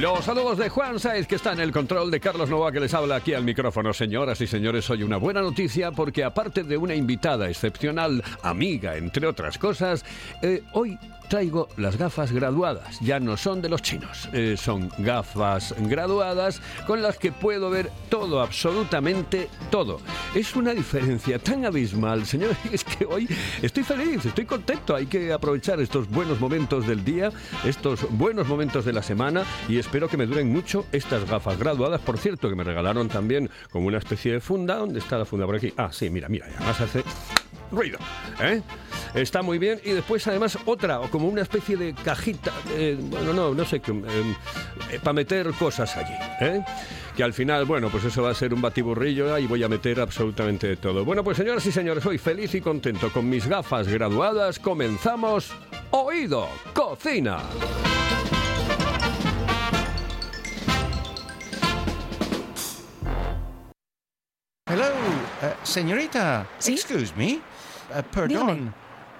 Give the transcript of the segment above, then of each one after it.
Los saludos de Juan Saiz, que está en el control de Carlos Nova, que les habla aquí al micrófono. Señoras y señores, hoy una buena noticia porque aparte de una invitada excepcional, amiga, entre otras cosas, eh, hoy traigo las gafas graduadas. Ya no son de los chinos, eh, son gafas graduadas con las que puedo ver todo, absolutamente todo. Es una diferencia tan abismal, señores, es que hoy estoy feliz, estoy contento. Hay que aprovechar estos buenos momentos del día, estos buenos momentos de la semana y espero que me duren mucho estas gafas graduadas. Por cierto, que me regalaron también como una especie de funda. ¿Dónde está la funda? Por aquí. Ah, sí, mira, mira, además hace ruido. ¿eh? Está muy bien. Y después, además, otra, o como una especie de cajita, eh, bueno, no, no sé, eh, para meter cosas allí. ¿eh? Que al final, bueno, pues eso va a ser un batiburrillo y voy a meter absolutamente de todo. Bueno, pues señoras y señores, hoy feliz y contento con mis gafas graduadas. Comenzamos Oído Cocina. Hello, señorita. ¿Sí? Excuse me. Perdón.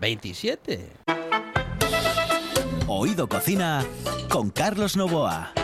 27. Oído Cocina con Carlos Novoa.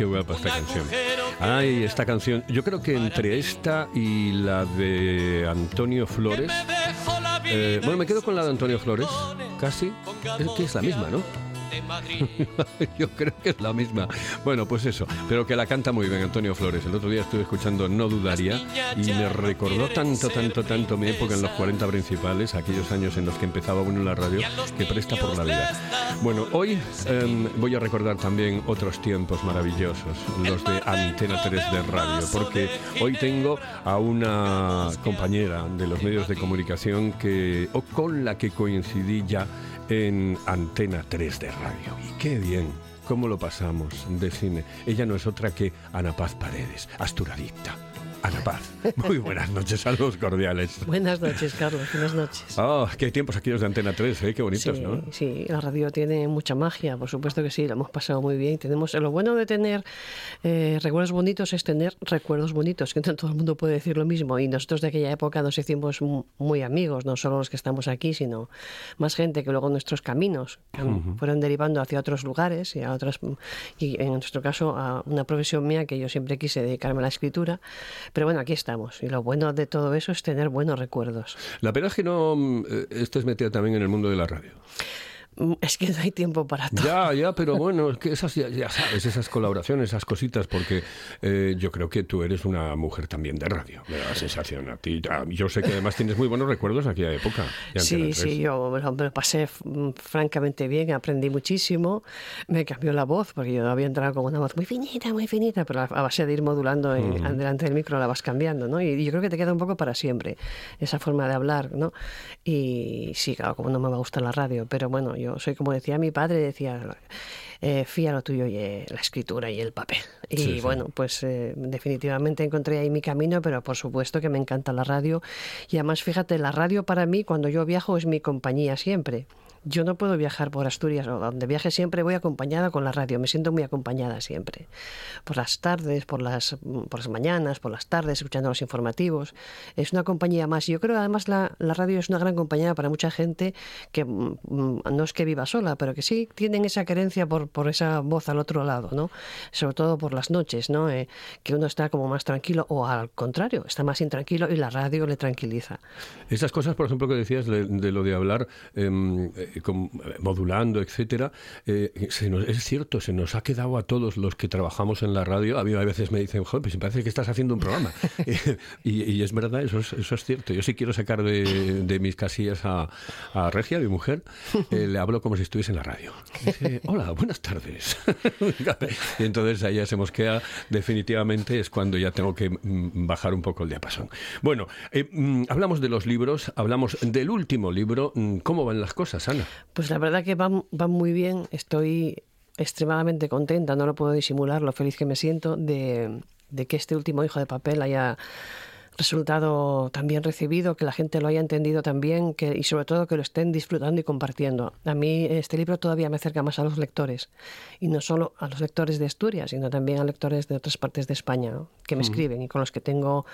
qué guapa esta canción. Ay, esta canción, yo creo que entre esta y la de Antonio Flores, eh, bueno, me quedo con la de Antonio Flores, casi, es que es la misma, ¿no? Yo creo que es la misma. Bueno, pues eso, pero que la canta muy bien Antonio Flores. El otro día estuve escuchando No Dudaría y me recordó tanto, tanto, tanto mi época en los 40 principales, aquellos años en los que empezaba uno en la radio, que presta por la vida. Bueno, hoy em, voy a recordar también otros tiempos maravillosos, los de Antena 3 de radio, porque hoy tengo a una compañera de los medios de comunicación que, o con la que coincidí ya en Antena 3 de radio. Y qué bien, cómo lo pasamos de cine. Ella no es otra que Ana Paz Paredes, asturadicta. Ana Paz, muy buenas noches, saludos cordiales. Buenas noches, Carlos. Buenas noches. Oh, qué tiempos aquellos de Antena 3, ¿eh? qué bonitos, sí, ¿no? sí, la radio tiene mucha magia, por supuesto que sí, lo hemos pasado muy bien. Tenemos lo bueno de tener eh, recuerdos bonitos es tener recuerdos bonitos, que no todo el mundo puede decir lo mismo. Y nosotros de aquella época nos hicimos mu- muy amigos, no solo los que estamos aquí, sino más gente que luego nuestros caminos cam- fueron derivando hacia otros lugares y a otras y en nuestro caso a una profesión mía que yo siempre quise dedicarme a la escritura. Pero bueno, aquí estamos. Y lo bueno de todo eso es tener buenos recuerdos. La pena es que no eh, estés metida también en el mundo de la radio. Mm, Es que no hay tiempo para todo. Ya, ya, pero bueno, es que esas, ya, ya sabes, esas colaboraciones, esas cositas, porque eh, yo creo que tú eres una mujer también de radio, me da la sensación a ti. Ah, Yo sé que además tienes muy buenos recuerdos de aquella época. Sí, sí, 3. yo me lo, pasé mm, francamente bien, aprendí muchísimo, me cambió la voz, porque yo había entrado con una voz muy finita, muy finita, pero a a base de ir modulando en- delante del micro la vas cambiando, ¿no? Y yo creo que te queda un poco para siempre esa forma de hablar, ¿no? Y sí, claro, como no me va a gustar la radio, pero bueno, yo soy como decía mi padre, decía... Eh, fía lo tuyo y eh, la escritura y el papel. Y Sí, sí. bueno, pues eh, definitivamente encontré ahí mi camino, pero por supuesto que me encanta la radio. Y además, fíjate, la radio para mí, cuando yo viajo, es mi compañía siempre. Yo no puedo viajar por Asturias o donde viaje siempre voy acompañada con la radio, me siento muy acompañada siempre. Por las tardes, por las, por las mañanas, por las tardes, escuchando los informativos. Es una compañía más. Yo creo que además la, la radio es una gran compañía para mucha gente que mm, mm, no es que viva sola, pero que sí tienen esa querencia por, por esa voz al otro lado, ¿no? Sobre todo por las noches, ¿no? Eh, que uno está como más tranquilo o al contrario, está más intranquilo y la radio le tranquiliza. Esas cosas, por ejemplo, que decías de, de lo de hablar em, eh, modulando, etcétera, eh, se nos- es cierto, se nos ha quedado a todos los que trabajamos en la radio. A mí a veces me dicen, joder, pues me parece que estás haciendo un programa. y, y es verdad, eso es, eso es cierto. Yo sí quiero sacar de, de mis casillas a, a Regia, mi mujer, eh, le hablo como si estuviese en la radio. Dice, hola, buenas tardes. y entonces ahí ya se mosquea, definitivamente es cuando ya tengo que mm, bajar un poco el diapasón. Bueno, mm, hablamos de los libros, hablamos del último libro. Mm, ¿Cómo van las cosas, Ana? Pues la verdad que van, van muy bien. Estoy extremadamente contenta, no lo puedo disimular, lo feliz que me siento de, de que este último hijo de papel haya resultado tan bien recibido, que la gente lo haya entendido también que, y sobre todo que lo estén disfrutando y compartiendo. A mí este libro todavía me acerca más a los lectores y no solo a los lectores de Asturias, sino también a lectores de otras partes de España ¿no? que me escriben y con los que tengo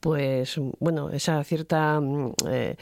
pues bueno, esa cierta mm, eh,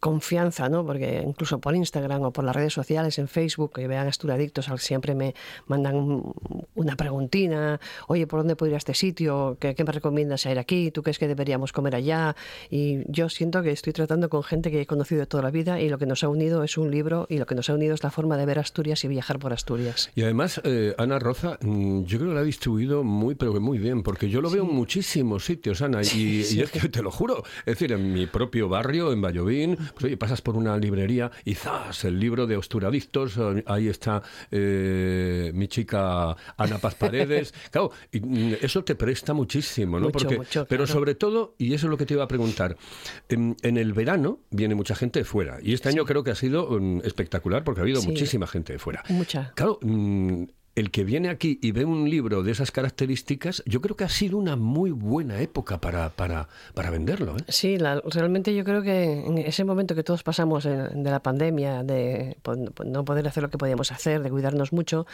confianza, ¿no? Porque incluso por Instagram o por las redes sociales, en Facebook, que vean Asturadictos, al- siempre me mandan un- una preguntina, oye, ¿por dónde puedo ir a este sitio? ¿Qué, qué me recomiendas ir aquí? ¿Tú crees que deberíamos comer allá? Y yo siento que estoy tratando con gente que he conocido de toda la vida y lo que nos ha unido es un libro y lo que nos ha unido es la forma de ver Asturias y viajar por Asturias. Y además, eh, Ana Roza, mm, yo creo que la ha distribuido muy, pero que muy bien, porque yo lo veo en muchísimos sitios, Ana, y, y es que te lo juro. Es decir, en mi propio barrio, en Vallovín, pues oye, pasas por una librería y ¡zas! El libro de Osturadictos, eh, ahí está eh, mi chica Ana Paz Paredes. Claro, y, mm, eso te presta muchísimo, ¿no? Mucho, porque, mucho, pero claro. sobre todo, y eso es lo que te iba a preguntar, en, en el verano viene mucha gente de fuera, y este año creo que ha sido mm, espectacular porque ha habido Sí. muchísima gente de fuera. Mucha. Claro, mm, el que viene aquí y ve un libro de esas características, yo creo que ha sido una muy buena época para, para, para venderlo. ¿eh? Sí, la- realmente yo creo que en ese momento que todos pasamos de la pandemia, de po- po- no poder hacer lo que podíamos hacer, de cuidarnos mucho,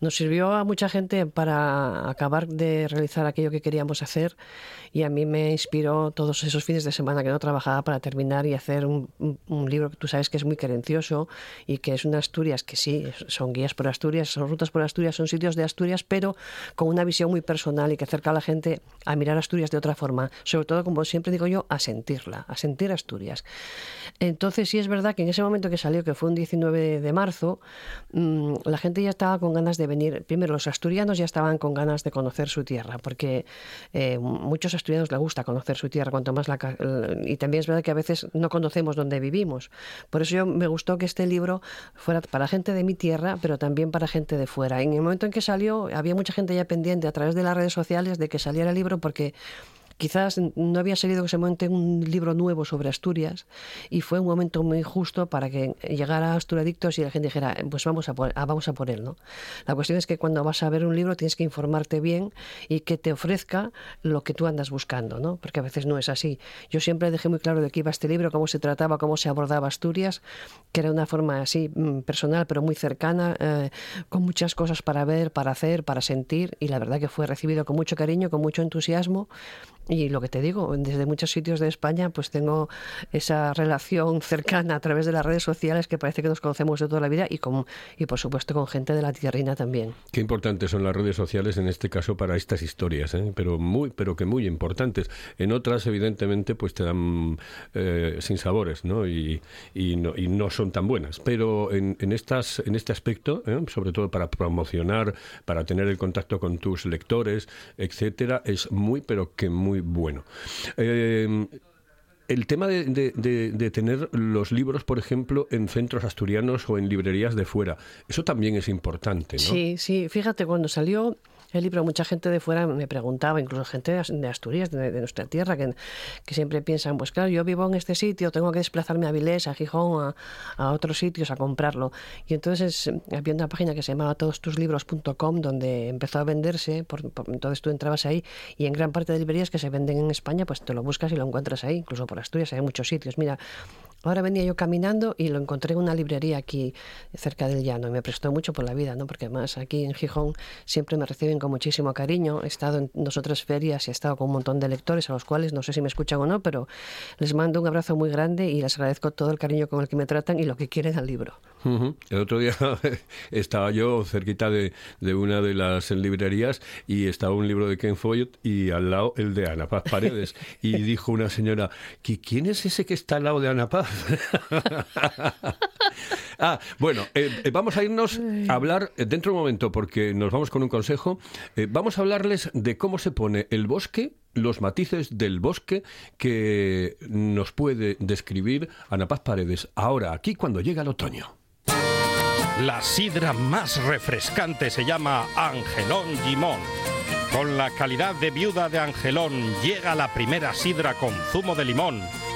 nos sirvió a mucha gente para acabar de realizar aquello que queríamos hacer y a mí me inspiró todos esos fines de semana que no trabajaba para terminar y hacer un, un- un libro que tú sabes que es muy carencioso y que es una Asturias que sí, son guías por Asturias, son rutas por Asturias, son sitios de Asturias, pero con una visión muy personal y que acerca a la gente a mirar Asturias de otra forma, sobre todo, como siempre digo yo, a sentirla, a sentir Asturias. Entonces sí es verdad que en ese momento que salió, que fue un 19 de marzo, mm, la gente ya estaba con ganas de venir. Primero, los asturianos ya estaban con ganas de conocer su tierra, porque eh, muchos asturianos les gusta conocer su tierra, cuanto más la... Y también es verdad que a veces no conocemos dónde vivimos. Por eso yo me gustó que este libro fuera para gente de mi tierra, pero también para gente de fuera. El momento en que salió, había mucha gente ya pendiente a través de las redes sociales de que saliera el libro porque quizás no había salido en ese momento un libro nuevo sobre Asturias y fue un momento muy justo para que llegara Asturadictos y la gente dijera, pues vamos a por, ah, vamos a por él. La cuestión es que cuando vas a ver un libro tienes que informarte bien y que te ofrezca lo que tú andas buscando, ¿no? porque a veces no es así. Yo siempre dejé muy claro de qué iba este libro, cómo se trataba, cómo se abordaba Asturias, que era una forma así mm, personal pero muy cercana, eh, con muchas cosas para ver, para hacer, para sentir y la verdad que fue recibido con mucho cariño, con mucho entusiasmo y lo que te digo, desde muchos sitios de España, pues tengo esa relación cercana a través de las redes sociales que parece que nos conocemos de toda la vida y, con, y por supuesto con gente de la tierrina también. Qué importantes son las redes sociales en este caso para estas historias, ¿eh? pero muy, pero que muy importantes. En otras, evidentemente, pues te dan eh, sin sabores, ¿no? Y, y ¿no? y no son tan buenas. Pero en, en estas, en este aspecto, ¿eh? sobre todo para promocionar, para tener el contacto con tus lectores, etcétera, es muy, pero que muy bueno. Eh, el tema de- de tener los libros, por ejemplo, en centros asturianos o en librerías de fuera, eso también es importante, ¿no? Sí, sí, fíjate, cuando salió el libro, mucha gente de fuera me preguntaba, incluso gente de As- de Asturias, de, de nuestra tierra, que, siempre piensan, pues claro, yo vivo en este sitio, tengo que desplazarme a Vilés, a Gijón, a, a otros sitios a comprarlo. Y entonces eh, había una página que se llamaba todostuslibros.com donde empezó a venderse, por, por- entonces tú entrabas ahí y en gran parte de librerías que se venden en España, pues te lo buscas y lo encuentras ahí, incluso por Asturias, hay muchos sitios. Mira, ahora venía yo caminando y lo encontré en una librería aquí cerca del llano y me prestó mucho por la vida, ¿no? Porque además aquí en Gijón siempre me reciben con muchísimo cariño. He estado en dos o tres ferias y he estado con un montón de lectores a los cuales no sé si me escuchan o no, pero les mando un abrazo muy grande y les agradezco todo el cariño con el que me tratan y lo que quieren al libro. El otro día estaba yo cerquita de, de una de las librerías y estaba un libro de Ken Follett y al lado el de Ana Paz Paredes. Y dijo una señora, "¿Qui- ¿quién es ese que está al lado de Ana Paz? ah, bueno, eh, eh, vamos a irnos a hablar eh, dentro de un momento porque nos vamos con un consejo. Vamos a hablarles de cómo se pone el bosque los matices del bosque que nos puede describir Ana Paz Paredes ahora, aquí, cuando llega el otoño. La sidra más refrescante se llama Angelón Gimón. Con la calidad de viuda de Angelón llega la primera sidra con zumo de limón,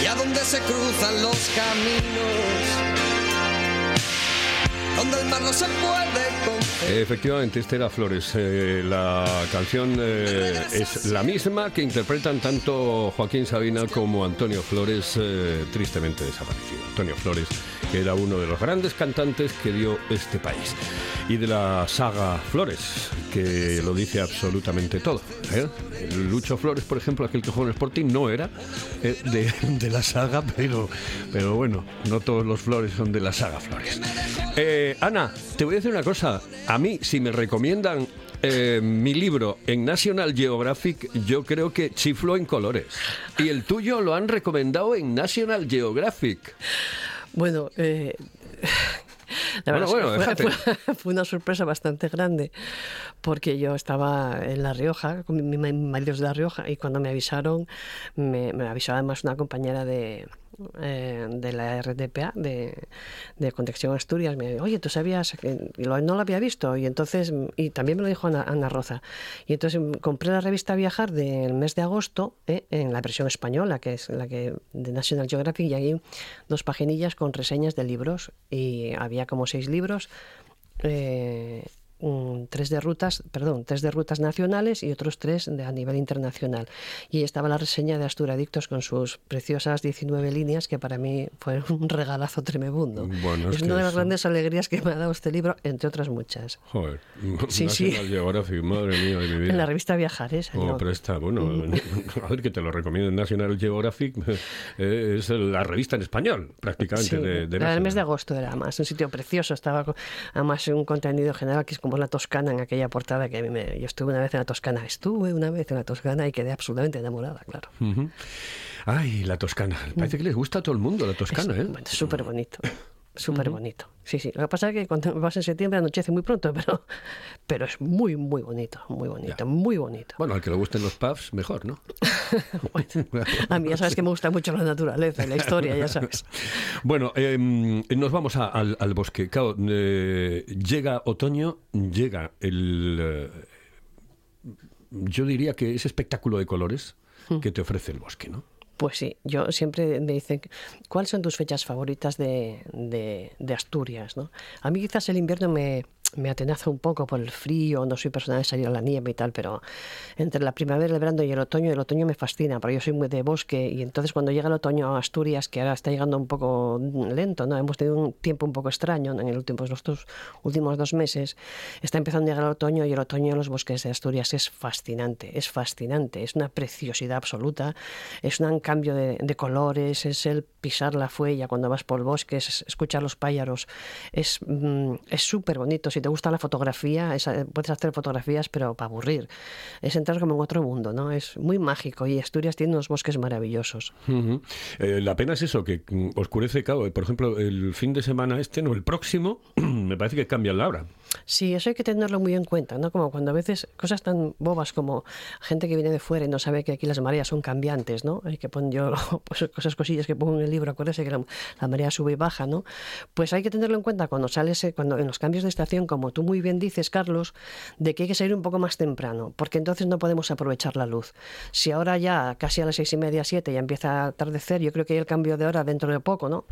Allá donde se cruzan los caminos, donde el mar no se puede confiar. Efectivamente, este era Flores. Eh, la canción eh, es la misma que interpretan tanto Joaquín Sabina como Antonio Flores, eh, tristemente desaparecido. Antonio Flores, que era uno de los grandes cantantes que dio este país. Y de la saga Flores, que lo dice absolutamente todo. ¿eh? Lucho Flores, por ejemplo, aquel que jugó en Sporting, no era eh, de, de la saga, pero, pero bueno, no todos los Flores son de la saga Flores. Eh, Ana, te voy a decir una cosa. A mí, si me recomiendan eh, mi libro en National Geographic, yo creo que chiflo en colores. Y el tuyo lo han recomendado en National Geographic. Bueno, eh, la Bueno, verdad es que bueno, fue- fue, fue una sorpresa bastante grande porque yo estaba en La Rioja, con mi, mi marido es de La Rioja, y cuando me avisaron, me, me avisó además una compañera de, eh, de la RTPA, de, de Conexión Asturias, me dijo, oye, ¿tú sabías y lo- no lo había visto? Y entonces, y también me lo dijo Ana, Ana Roza. Y entonces compré la revista Viajar del mes de agosto, eh, en la versión española, que es la que de National Geographic, y ahí dos paginillas con reseñas de libros. Y había como seis libros. eh, tres de rutas, perdón, tres de rutas nacionales y otros tres de, a nivel internacional. Y estaba la reseña de Asturadictos con sus preciosas 19 líneas que para mí fue un regalazo tremebundo. Bueno, es es una de las eso- grandes alegrías que me ha dado este libro, entre otras muchas. Joder, Sí, sí. Geographic, madre mía de mi vida. En la revista Viajar, ¿eh, Oh, pero está, bueno, a ver que te lo recomiendo en National Geographic, eh, es la revista en español, prácticamente, Sí, de, de del mes de agosto era más un sitio precioso, estaba además un contenido general que es como la Toscana en aquella portada que a mí me, yo estuve una vez en la Toscana, estuve una vez en la Toscana y quedé absolutamente enamorada, claro. Ay, la Toscana. Parece que les gusta a todo el mundo la Toscana, ¿eh? Bueno, súper bonito, súper bonito. Sí, sí. Lo que pasa es que cuando vas en septiembre anochece muy pronto, pero, pero es muy, muy bonito, muy bonito, Ya. muy bonito. Bueno, al que le gusten los pubs, mejor, ¿no? Bueno, a mí ya sabes que me gusta mucho la naturaleza y la historia, ya sabes. Bueno, eh, nos vamos a- al, al bosque. Claro, eh, llega otoño, llega el, eh, yo diría que ese espectáculo de colores Hmm. que te ofrece el bosque, ¿no? Pues sí, yo siempre me dicen, ¿cuáles son tus fechas favoritas de, de- de Asturias? ¿no? A mí quizás el invierno me, me atenaza un poco por el frío, no soy persona de salir a la nieve y tal, pero entre la primavera, el verano y el otoño, el otoño me fascina, porque yo soy muy de bosque y entonces cuando llega el otoño a Asturias, que ahora está llegando un poco lento, ¿no? hemos tenido un tiempo un poco extraño en el último, los dos últimos dos meses, está empezando a llegar el otoño y el otoño en los bosques de Asturias es fascinante, es fascinante, es una preciosidad absoluta, es un cambio de, de colores, es el pisar la fuella cuando vas por el bosque, es escuchar los pájaros, es mm, es súper bonito. Si te gusta la fotografía, es- eh, puedes hacer fotografías, pero para aburrir. Es entrar como en otro mundo, ¿no? Es muy mágico y Asturias tiene unos bosques maravillosos. Eh, la pena es eso, que mm, oscurece, claro, por ejemplo, el fin de semana este, no, el próximo, me parece que cambia la hora. Sí, eso hay que tenerlo muy en cuenta, ¿no? Como cuando a veces cosas tan bobas como gente que viene de fuera y no sabe que aquí las mareas son cambiantes, ¿no? Hay que poner yo pues, cosas cosillas que pongo en el libro, acuérdese que la, marea sube y baja, ¿no? Pues hay que tenerlo en cuenta cuando sales, cuando en los cambios de estación, como tú muy bien dices, Carlos, de que hay que salir un poco más temprano, porque entonces no podemos aprovechar la luz. Si ahora ya casi a las seis y media, siete ya empieza a atardecer, yo creo que hay el cambio de hora dentro de poco, ¿no?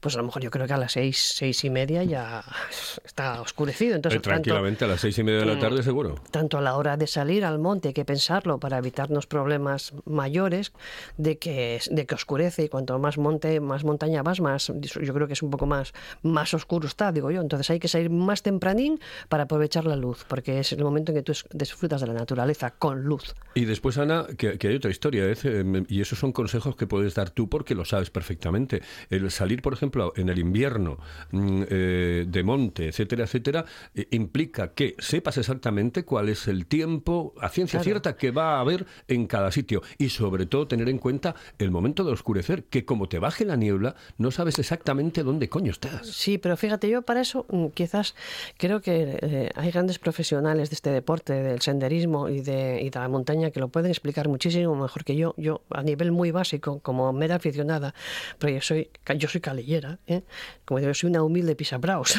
Pues a lo mejor yo creo que a las seis, seis y media ya está oscurecido. Entonces, Eh, tanto- tranquilamente a las seis y media de la tarde, seguro. tanto a la hora de salir al monte hay que pensarlo para evitarnos problemas mayores de que de que oscurece y cuanto más monte más montaña vas más yo creo que es un poco más más oscuro está digo yo entonces hay que salir más tempranín para aprovechar la luz porque es el momento en que tú disfrutas de la naturaleza con luz Y después, Ana, que, que hay otra historia, ¿eh? Eh, y esos son consejos que puedes dar tú porque lo sabes perfectamente. El salir, por ejemplo, en el invierno mm, eh, de monte, etcétera, etcétera, eh, implica que sepas exactamente cuál es el tiempo a ciencia Claro. cierta que va a haber en cada sitio. Y sobre todo tener en cuenta el momento de oscurecer, que como te baje la niebla, no sabes exactamente dónde coño estás. Sí, pero fíjate, yo para eso mm, quizás creo que eh, hay grandes profesionales de este deporte, del senderismo y de, y de la montaña, que lo pueden explicar muchísimo mejor que yo. Yo, a nivel muy básico, como mera aficionada, pero yo soy, yo soy calillera, ¿eh? como digo, yo soy una humilde pisabraos.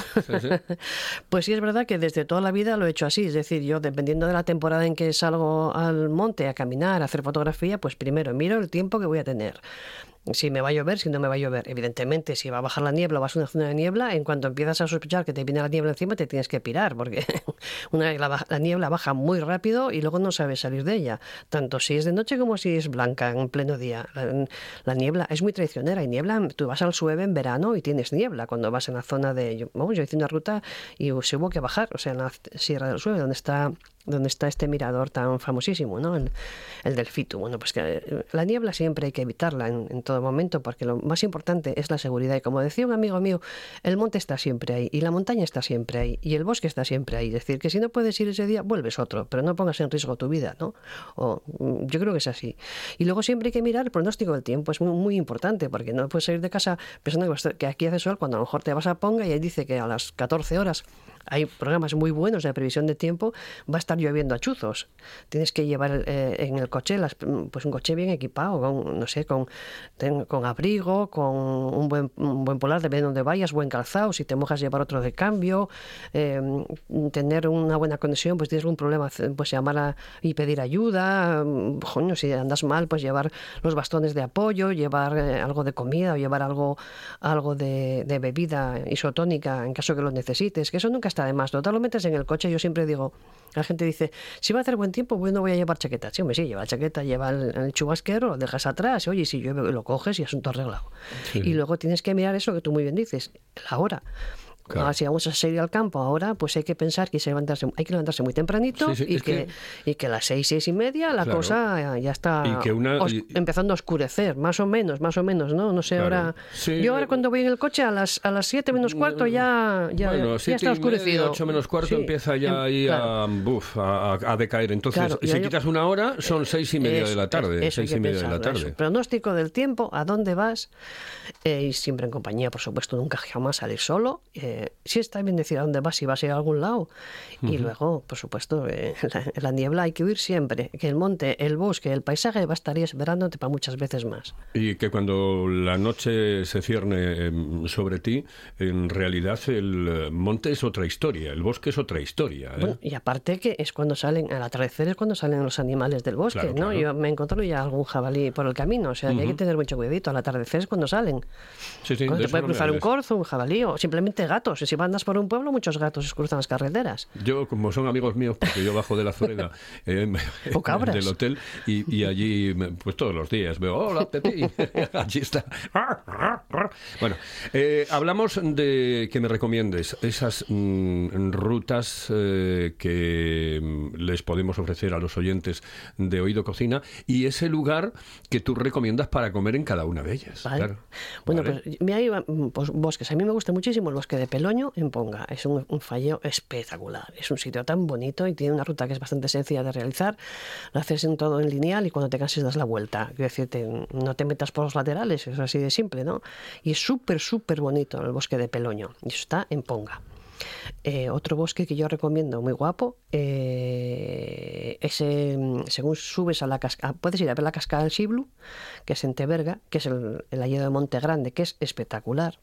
pues sí, es verdad que desde toda la vida lo he hecho así, es decir, yo dependiendo de la temporada en que salgo al monte a caminar, a hacer fotografía, pues primero miro el tiempo que voy a tener si me va a llover, si no me va a llover. Evidentemente, si va a bajar la niebla o vas a una zona de niebla, en cuanto empiezas a sospechar que te viene la niebla encima, te tienes que pirar, porque una la, la niebla baja muy rápido y luego no sabes salir de ella, tanto si es de noche como si es blanca en pleno día. La, la niebla es muy traicionera. Hay niebla, tú vas al Sueve en verano y tienes niebla cuando vas en la zona de. Vamos, yo hice una ruta y se hubo que bajar, o sea, en la Sierra del Sueve, donde está donde está este mirador tan famosísimo, ¿no? El, el del Fitu. Bueno, pues que eh, la niebla siempre hay que evitarla en, todo momento, porque lo más importante es la seguridad. Y como decía un amigo mío, el monte está siempre ahí, y la montaña está siempre ahí, y el bosque está siempre ahí. Es decir, que si no puedes ir ese día, vuelves otro, pero no pongas en riesgo tu vida, ¿no? O, mm, yo creo que es así. Y luego siempre hay que mirar el pronóstico del tiempo, es muy, importante, porque no puedes salir de casa pensando que aquí hace sol, cuando a lo mejor te vas a Ponga y ahí dice que a las 14 horas hay programas muy buenos de previsión de tiempo, va a estar lloviendo a chuzos. Tienes que llevar eh, en el coche las- pues un coche bien equipado, con, no sé, con, con abrigo, con un buen, buen polar, depende de donde vayas, buen calzado, si te mojas llevar otro de cambio, eh, tener una buena conexión, pues tienes algún problema, pues llamar a- y pedir ayuda, mm, coño, si andas mal, pues llevar los bastones de apoyo, llevar eh, algo de comida o llevar algo, algo de, de bebida isotónica en caso que lo necesites, que eso nunca está de más. Total, lo metes en el coche, yo siempre digo, la gente dice, si va a hacer buen tiempo, pues no voy a llevar chaqueta. Sí, hombre, sí, lleva chaqueta, lleva el, el chubasquero, lo dejas atrás, oye, si llueve lo coges y asunto arreglado. Y luego tienes que mirar eso que tú muy bien dices, la hora. Claro. Si vamos a salir al campo ahora, pues hay que pensar que hay que levantarse, hay que levantarse muy tempranito Sí, sí, y, que, que- y que a las seis, seis y media la Claro. cosa ya está Y que una- os- empezando a oscurecer, más o menos, más o menos, ¿no? No sé, Claro. ahora... Sí, yo ahora eh, cuando voy en el coche a las, a las siete menos cuarto ya, ya, bueno, ya siete está y media, oscurecido. ocho menos cuarto empieza ya em- ahí a, buf, a, a- decaer. Entonces, si quitas una hora, son seis y media de la tarde. eso seis y media de la tarde. eso. Pronóstico del tiempo, a dónde vas, eh, y siempre en compañía, por supuesto, nunca jamás salir solo. eh, porque sí está bien decir a dónde vas si vas a ir a algún lado. Y luego, por supuesto, eh, la, la niebla hay que huir siempre. Que el monte, el bosque, el paisaje va a estar esperándote para muchas veces más. Y que cuando la noche se cierne em, sobre ti, en realidad el eh, monte es otra historia, el bosque es otra historia. ¿eh? Bueno, y aparte que es cuando salen, al atardecer es cuando salen los animales del bosque, Claro, ¿no? claro. Yo me he encontrado ya algún jabalí por el camino, o sea que hay que tener mucho cuidadito. Al atardecer es cuando salen. Sí, sí, Cuando te puede no cruzar un corzo, un jabalí o simplemente gatos. Si andas por un pueblo, muchos gatos cruzan las carreteras. Yo, como son amigos míos, porque yo bajo de la Zureda eh, O cabras. del hotel y, y allí, pues todos los días veo, hola, Pepi, allí está. Bueno, eh, hablamos de que me recomiendes esas mm, rutas eh, que mm, les podemos ofrecer a los oyentes de Oído Cocina y ese lugar que tú recomiendas para comer en cada una de ellas. ¿vale? claro. Bueno, Vale. pues mira, mm, pues, bosques. A mí me gusta muchísimo el bosque de Peloño en Ponga. Es un, un falleo espectacular. Es un sitio tan bonito y tiene una ruta que es bastante sencilla de realizar. Lo haces en todo en lineal y cuando te canses das la vuelta. Quiero decirte, no te metas por los laterales, es así de simple, ¿no? Y es súper, súper bonito el bosque de Peloño. Y eso está en Ponga. Eh, otro bosque que yo recomiendo muy guapo eh, es eh, según subes a la cascada puedes ir a ver la cascada del Siblu que es en Teberga que es el, el de Monte Grande que es espectacular.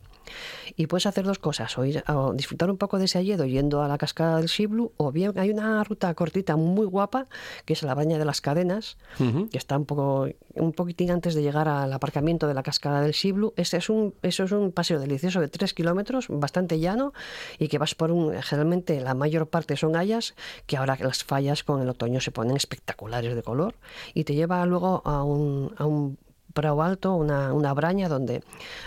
Y puedes hacer dos cosas o, ir o disfrutar un poco de ese hayedo yendo a la cascada del Siblu o bien hay una ruta cortita muy guapa que es la baña de las cadenas que está un poco un poquitín antes de llegar al aparcamiento de la cascada del Siblu este es un eso es un paseo delicioso de tres kilómetros bastante llano y que vas por un generalmente la mayor parte son hayas que ahora las fallas con el otoño se ponen espectaculares de color y te lleva luego a un, a un prado alto, una, una braña donde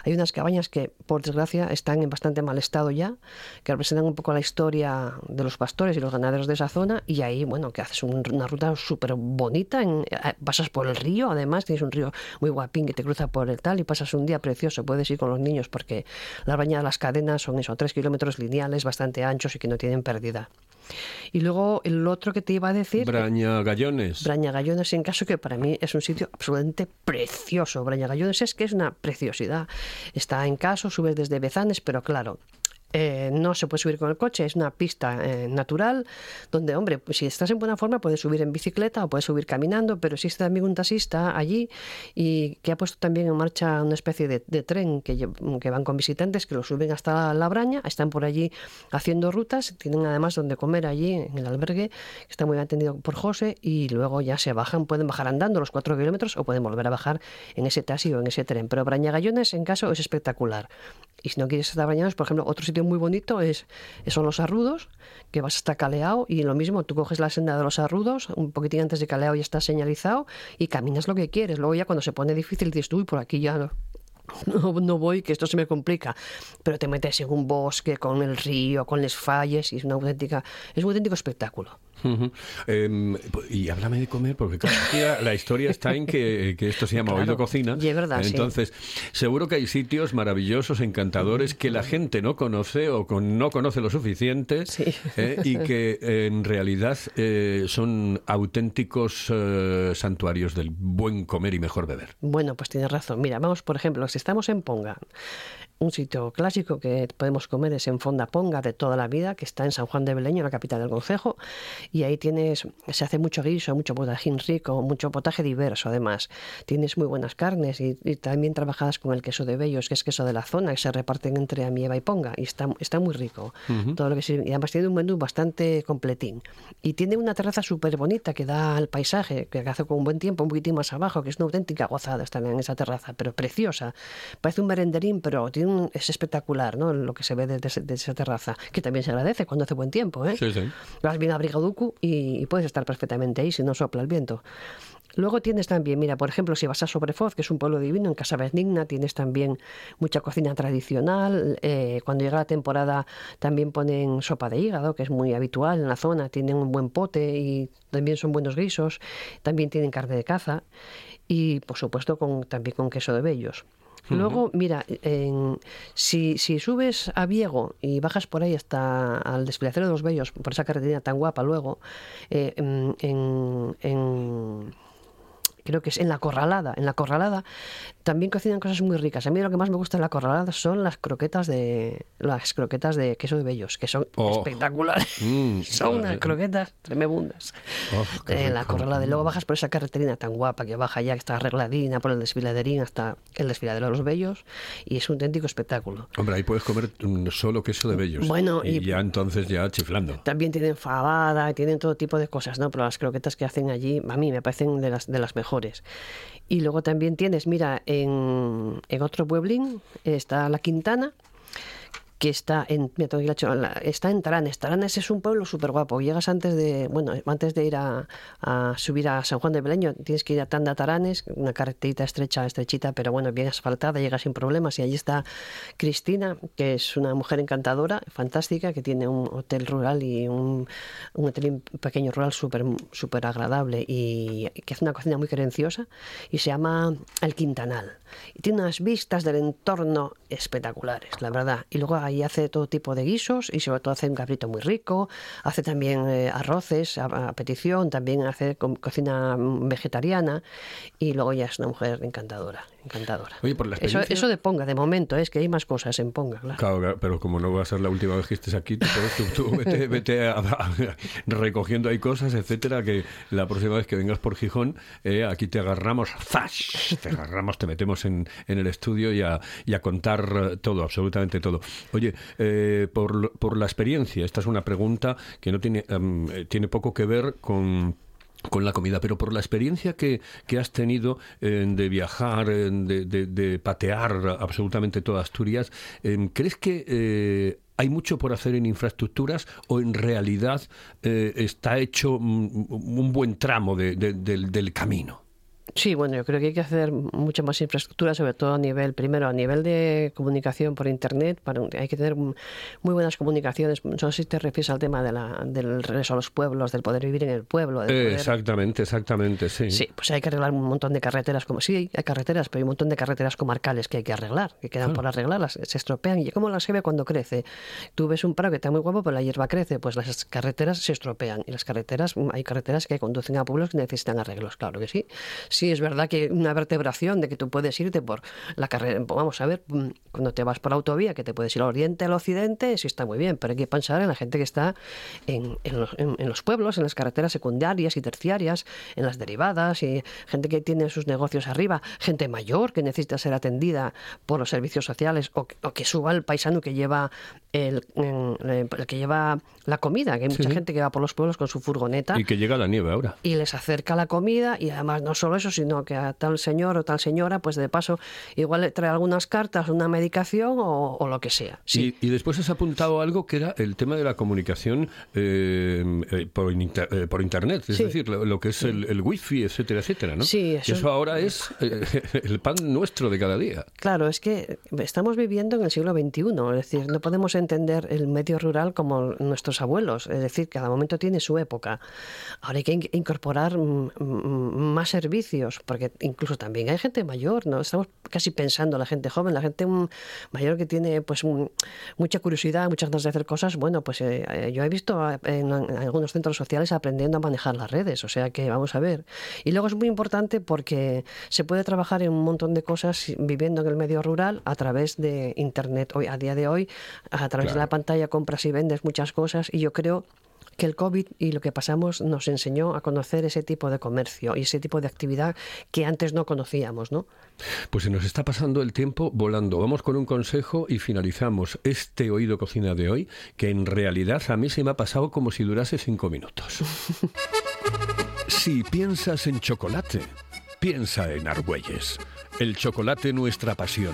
hay unas cabañas que por desgracia están en bastante mal estado ya, que representan un poco la historia de los pastores y los ganaderos de esa zona y ahí, bueno, que haces un- una ruta súper bonita, en- eh, pasas por el río, además tienes un río muy guapín que te cruza por el tal y pasas un día precioso, puedes ir con los niños porque la braña de las cadenas son eso, tres kilómetros lineales bastante anchos y que no tienen pérdida. Y luego el otro que te iba a decir... Braña Gallones. Braña Gallones, en caso que para mí es un sitio absolutamente precioso. Braña Gallones es que es una preciosidad. Está en caso, subes desde Bezanes, pero claro. Eh, no se puede subir con el coche, es una pista eh, natural donde, hombre, pues si estás en buena forma puedes subir en bicicleta o puedes subir caminando, pero existe también un taxista allí y que ha puesto también en marcha una especie de, tren que, van con visitantes que lo suben hasta la Braña, están por allí haciendo rutas, tienen además donde comer allí en el albergue, que está muy bien atendido por José, y luego ya se bajan, pueden bajar andando los cuatro kilómetros o pueden volver a bajar en ese taxi o en ese tren. Pero Brañagallones, en caso, es espectacular. Y si no quieres estar bañados, por ejemplo, otro sitio muy bonito es son los arrudos, que vas hasta Caleao y lo mismo, tú coges la senda de los arrudos, un poquitín antes de Caleao ya está señalizado y caminas lo que quieres. Luego ya cuando se pone difícil dices, uy, por aquí ya no, no, voy, que esto se me complica. Pero te metes en un bosque, con el río, con las falles, y es una auténtica, es un auténtico espectáculo. Em, y háblame de comer, porque claro, aquí la, historia está en que, que esto se llama Claro. Oído Cocina. Y es verdad, sí. Entonces, seguro que hay sitios maravillosos, encantadores, que la gente no conoce o con- no conoce lo suficiente Sí. ¿eh? y que en realidad eh, son auténticos eh, santuarios del buen comer y mejor beber. Bueno, pues tienes razón. Mira, vamos, por ejemplo, si estamos en Ponga, un sitio clásico que podemos comer es en Fonda Ponga de toda la vida, que está en San Juan de Beleño, la capital del concejo, y ahí tienes, se hace mucho guiso, mucho potajín rico, mucho potaje diverso además. Tienes muy buenas carnes y, y también trabajadas con el queso de Bellos, que es queso de la zona, que se reparten entre Amieva y Ponga, y está, está muy rico. Todo lo que sirve- y además tiene un menú bastante completín. Y tiene una terraza súper bonita que da al paisaje, que hace con un buen tiempo, un poquitín más abajo, que es una auténtica gozada estar en esa terraza, pero preciosa. Parece un merenderín, pero tiene un- es espectacular, ¿no? Lo que se ve desde, esa terraza, que también se agradece cuando hace buen tiempo, ¿eh? Sí, sí. Vas bien abrigaduco y, y puedes estar perfectamente ahí si no sopla el viento. Luego tienes también, mira, por ejemplo, si vas a Sobrefoz, que es un pueblo divino, en Casa Benigna, tienes también mucha cocina tradicional. eh, cuando llega la temporada también ponen sopa de hígado, que es muy habitual en la zona. Tienen un buen pote y también son buenos guisos. También tienen carne de caza y, por supuesto, con, también con queso de bellos. Luego, mira, en- si, si subes a Viego y bajas por ahí hasta al desfiladero de los Bellos, por esa carretera tan guapa luego, eh, en, en- en- creo que es en la corralada. En la corralada también cocinan cosas muy ricas. A mí lo que más me gusta en la corralada son las croquetas de las croquetas de queso de bellos, que son Oh. espectaculares. Mm, son unas eh, croquetas tremendas. Oh, en la rico. corralada. Y luego bajas por esa carreterina tan guapa que baja ya, que está arregladina por el desfiladerín hasta el desfiladero de los bellos. Y es un auténtico espectáculo. Hombre, ahí puedes comer solo queso de bellos. Bueno, y, y- ya entonces ya chiflando. También tienen fabada, tienen todo tipo de cosas, ¿no? Pero las croquetas que hacen allí, a mí me parecen de las, de las mejores. Y luego también tienes, mira, en, en otro pueblín está La Quintana, que está en mira, tengo aquí la cho- la- está en Taranes. Taranes es un pueblo súper guapo. Llegas antes de, bueno, antes de ir a, a subir a San Juan de Beleño, tienes que ir a Tanda Taranes, una carreterita estrecha, estrechita, pero bueno, bien asfaltada, llegas sin problemas. Y allí está Cristina, que es una mujer encantadora, fantástica, que tiene un hotel rural y un, un hotel pequeño rural súper súper agradable y que hace una cocina muy querenciosa y se llama El Quintanal. Y tiene unas vistas del entorno espectaculares, la verdad. Y luego ahí hace todo tipo de guisos y sobre todo hace un cabrito muy rico, hace también eh, arroces a, petición, también hace co- cocina mm, vegetariana y luego ya es una mujer encantadora, encantadora. Oye, por la eso, experiencia- eso de Ponga, de momento, es que hay más cosas en Ponga, claro. Claro, claro, pero como no va a ser la última vez que estés aquí, tú, tú vete, vete a- a- recogiendo ahí cosas, etcétera, que la próxima vez que vengas por Gijón, eh, aquí te agarramos, ¡zas! Te agarramos, te metemos en, en el estudio y a, y a contar eh, todo, absolutamente todo. Oye, eh, por, por la experiencia, esta es una pregunta que no tiene, em, eh, tiene poco que ver con con la comida, pero por la experiencia que, que has tenido eh, de viajar, eh, de, de- de patear absolutamente toda Asturias, eh, ¿crees que eh, hay mucho por hacer en infraestructuras o en realidad está hecho un buen tramo de- de- del, del camino? Sí, bueno, yo creo que hay que hacer mucha más infraestructura, sobre todo a nivel, primero a nivel de comunicación por internet, para, hay que tener muy buenas comunicaciones. No sé si te refieres al tema de la, del regreso a los pueblos, del poder vivir en el pueblo. Eh, poder- exactamente, exactamente, sí. Sí, pues hay que arreglar un montón de carreteras, como sí, hay carreteras, pero hay un montón de carreteras comarcales que hay que arreglar, que quedan por arreglar, las- se estropean. ¿Y cómo las se ve cuando crece? Tú ves un prado que está muy guapo, pero la hierba crece, pues las carreteras se estropean. Y las carreteras, hay carreteras que conducen a pueblos que necesitan arreglos, claro que sí. Sí, es verdad que una vertebración de que tú puedes irte por la carrera, vamos a ver, mm, cuando te vas por autovía, que te puedes ir al oriente, al occidente, sí está muy bien, pero hay que pensar en la gente que está en, los, en- los pueblos, en las carreteras secundarias y terciarias, en las derivadas, y gente que tiene sus negocios arriba, gente mayor que necesita ser atendida por los servicios sociales, o, o que suba el paisano que lleva el, que lleva la comida, que hay mucha Sí. gente que va por los pueblos con su furgoneta Y que llega la nieve ahora. y les acerca la comida y además no solo eso, sino que a tal señor o tal señora, pues de paso igual le trae algunas cartas, una medicación o, o lo que sea. Sí. Y, y después has apuntado algo que era el tema de la comunicación eh, eh, por, inter- eh, por Internet, es Sí. decir, lo, lo que es el, el wifi, etcétera, etcétera, ¿no? Sí, eso eso, es- ahora es eh, el pan nuestro de cada día. Claro, es que estamos viviendo en el siglo XXI, es decir, no podemos entender el medio rural como nuestros abuelos, es decir, cada momento tiene su época. Ahora hay que in- incorporar mm, mm, más servicios, porque incluso también hay gente mayor, ¿no? Estamos casi pensando la gente joven, la gente mm, mayor que tiene pues mucha curiosidad, muchas ganas de hacer cosas, bueno, pues eh, eh, yo he visto a- en, en algunos centros sociales aprendiendo a manejar las redes, o sea que vamos a ver. Y luego es muy importante porque se puede trabajar en un montón de cosas viviendo en el medio rural a través de internet hoy a día de hoy, a través de la pantalla compras y vendes muchas cosas y yo creo que el COVID y lo que pasamos nos enseñó a conocer ese tipo de comercio y ese tipo de actividad que antes no conocíamos, ¿no? Pues se nos está pasando el tiempo volando. Vamos con un consejo y finalizamos este Oído Cocina de hoy, que en realidad a mí se me ha pasado como si durase cinco minutos. si piensas en chocolate, piensa en Argüelles. El chocolate nuestra pasión.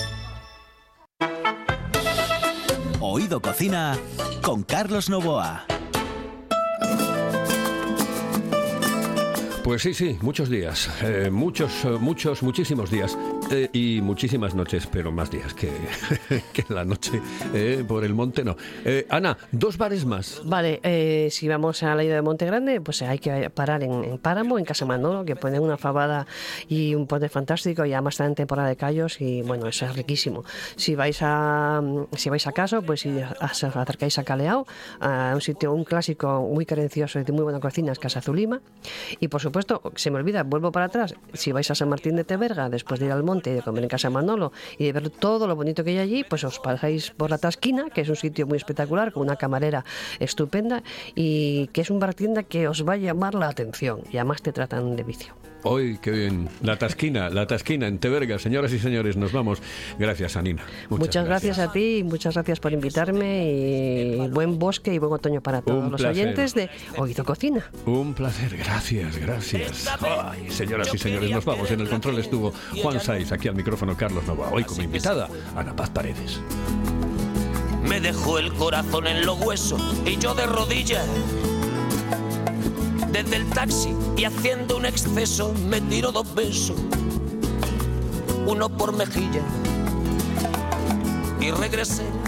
Oído Cocina con Carlos Novoa. Pues sí, sí, muchos días, eh, muchos, eh, muchos, muchísimos días. Eh, y muchísimas noches, pero más días que, que la noche eh, por el monte no. Eh, Ana, dos bares más. Vale, si vamos a la ida de Monte Grande, pues hay que parar en, en Páramo, en Casa Manolo, que ponen una fabada y un pote fantástico, y además está en temporada de callos y bueno, eso es riquísimo. Si vais a si vais a caso, pues si os acercáis a Caleao, a un sitio, un clásico muy carencioso y de muy buena cocina, es Casa Zulima. Y por supuesto, se me olvida, vuelvo para atrás, si vais a San Martín de Teverga, después de ir al monte y de comer en Casa Manolo y de ver todo lo bonito que hay allí, pues os pasáis por la Tasquina, que es un sitio muy espectacular, con una camarera estupenda y que es un bar tienda que os va a llamar la atención y además te tratan de vicio. Hoy, qué bien. La Tasquina, la Tasquina en Teverga. Señoras y señores, nos vamos. Gracias, Anina. Muchas, gracias. a ti y muchas gracias por invitarme y buen bosque y buen otoño para todos Un los placer. oyentes de Oído Cocina. Un placer, gracias, gracias. Ay, señoras y señores, nos vamos. En el control estuvo Juan Saiz, aquí al micrófono Carlos Nova. Hoy como invitada, Ana Paz Paredes. Me dejó el corazón en los huesos y yo de rodillas. Desde el taxi y haciendo un exceso me tiro dos besos, uno por mejilla y regresé